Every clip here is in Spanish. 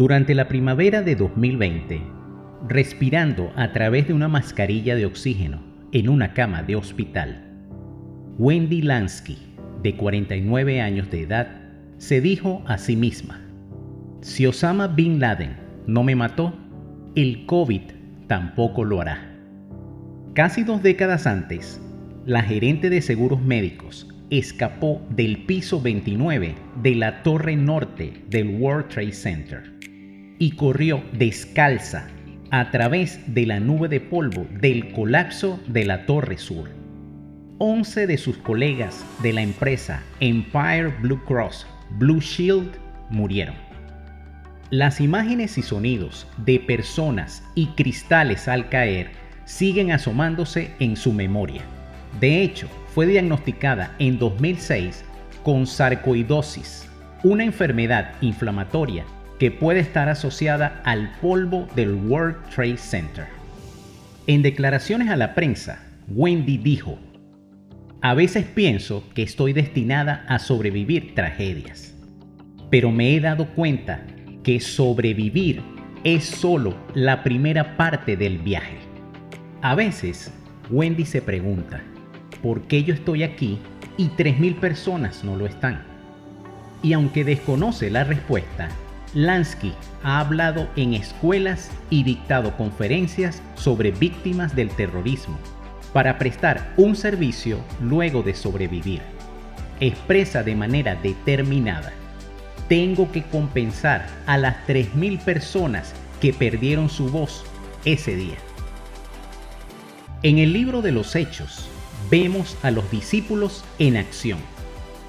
Durante la primavera de 2020, respirando a través de una mascarilla de oxígeno en una cama de hospital, Wendy Lansky, de 49 años de edad, se dijo a sí misma, si Osama Bin Laden no me mató, el COVID tampoco lo hará. Casi dos décadas antes, la gerente de seguros médicos escapó del piso 29 de la torre norte del World Trade Center y corrió descalza a través de la nube de polvo del colapso de la Torre Sur. Once de sus colegas de la empresa Empire Blue Cross Blue Shield murieron. Las imágenes y sonidos de personas y cristales al caer siguen asomándose en su memoria. De hecho, fue diagnosticada en 2006 con sarcoidosis, una enfermedad inflamatoria que puede estar asociada al polvo del World Trade Center. En declaraciones a la prensa, Wendy dijo, a veces pienso que estoy destinada a sobrevivir tragedias, pero me he dado cuenta que sobrevivir es solo la primera parte del viaje. A veces, Wendy se pregunta, ¿por qué yo estoy aquí y 3.000 personas no lo están? Y aunque desconoce la respuesta, Lansky ha hablado en escuelas y dictado conferencias sobre víctimas del terrorismo para prestar un servicio luego de sobrevivir. Expresa de manera determinada, tengo que compensar a las 3.000 personas que perdieron su voz ese día. En el libro de los Hechos vemos a los discípulos en acción.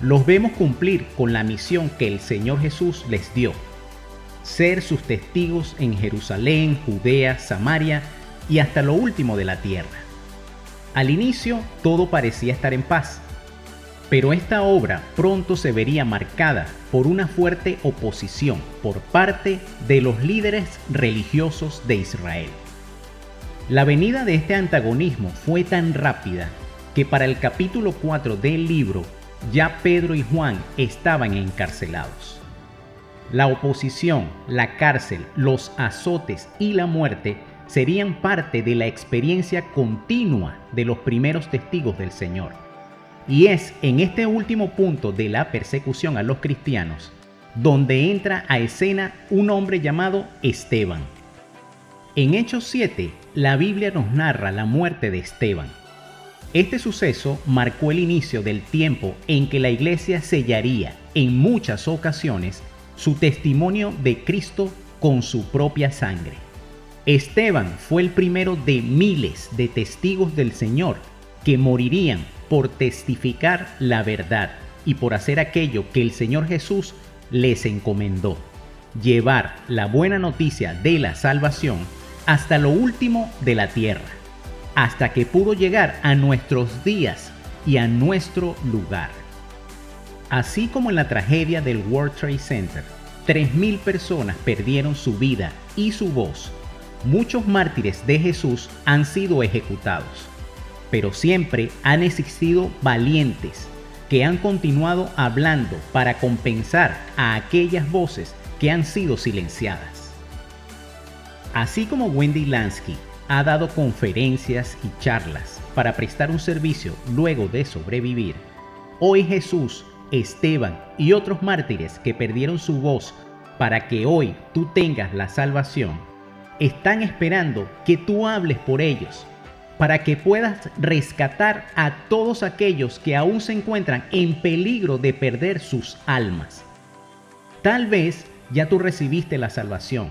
Los vemos cumplir con la misión que el Señor Jesús les dio ser sus testigos en Jerusalén, Judea, Samaria y hasta lo último de la tierra. Al inicio todo parecía estar en paz, pero esta obra pronto se vería marcada por una fuerte oposición por parte de los líderes religiosos de Israel. La venida de este antagonismo fue tan rápida que para el capítulo 4 del libro ya Pedro y Juan estaban encarcelados. La oposición, la cárcel, los azotes y la muerte serían parte de la experiencia continua de los primeros testigos del Señor. Y es en este último punto de la persecución a los cristianos donde entra a escena un hombre llamado Esteban. En Hechos 7, la Biblia nos narra la muerte de Esteban. Este suceso marcó el inicio del tiempo en que la iglesia sellaría en muchas ocasiones su testimonio de Cristo con su propia sangre. Esteban fue el primero de miles de testigos del Señor que morirían por testificar la verdad y por hacer aquello que el Señor Jesús les encomendó, llevar la buena noticia de la salvación hasta lo último de la tierra, hasta que pudo llegar a nuestros días y a nuestro lugar. Así como en la tragedia del World Trade Center, 3.000 personas perdieron su vida y su voz. Muchos mártires de Jesús han sido ejecutados, pero siempre han existido valientes que han continuado hablando para compensar a aquellas voces que han sido silenciadas. Así como Wendy Lansky ha dado conferencias y charlas para prestar un servicio luego de sobrevivir, hoy Jesús Esteban y otros mártires que perdieron su voz para que hoy tú tengas la salvación, están esperando que tú hables por ellos, para que puedas rescatar a todos aquellos que aún se encuentran en peligro de perder sus almas. Tal vez ya tú recibiste la salvación,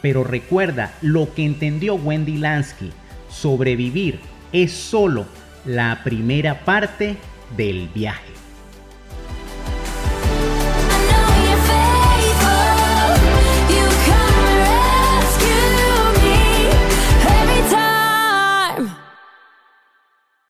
pero recuerda lo que entendió Wendy Lansky, sobrevivir es solo la primera parte del viaje.